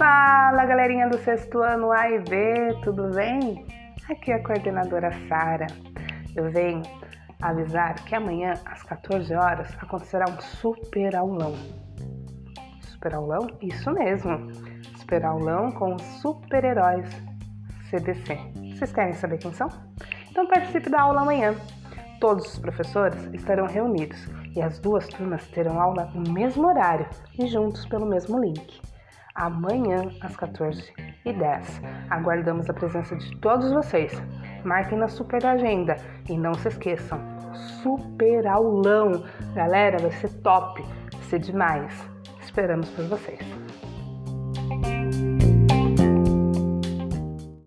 Fala galerinha do sexto ano A e B, tudo bem? Aqui é a coordenadora Sara. Eu venho avisar que amanhã às 14 horas acontecerá um super aulão. Super aulão? Isso mesmo. Super aulão com os super-heróis CDC. Vocês querem saber quem são? Então participe da aula amanhã. Todos os professores estarão reunidos e as duas turmas terão aula no mesmo horário e juntos pelo mesmo link amanhã às 14h10. Aguardamos a presença de todos vocês. Marquem na super agenda e não se esqueçam, super aulão. Galera, vai ser top, vai ser demais. Esperamos por vocês.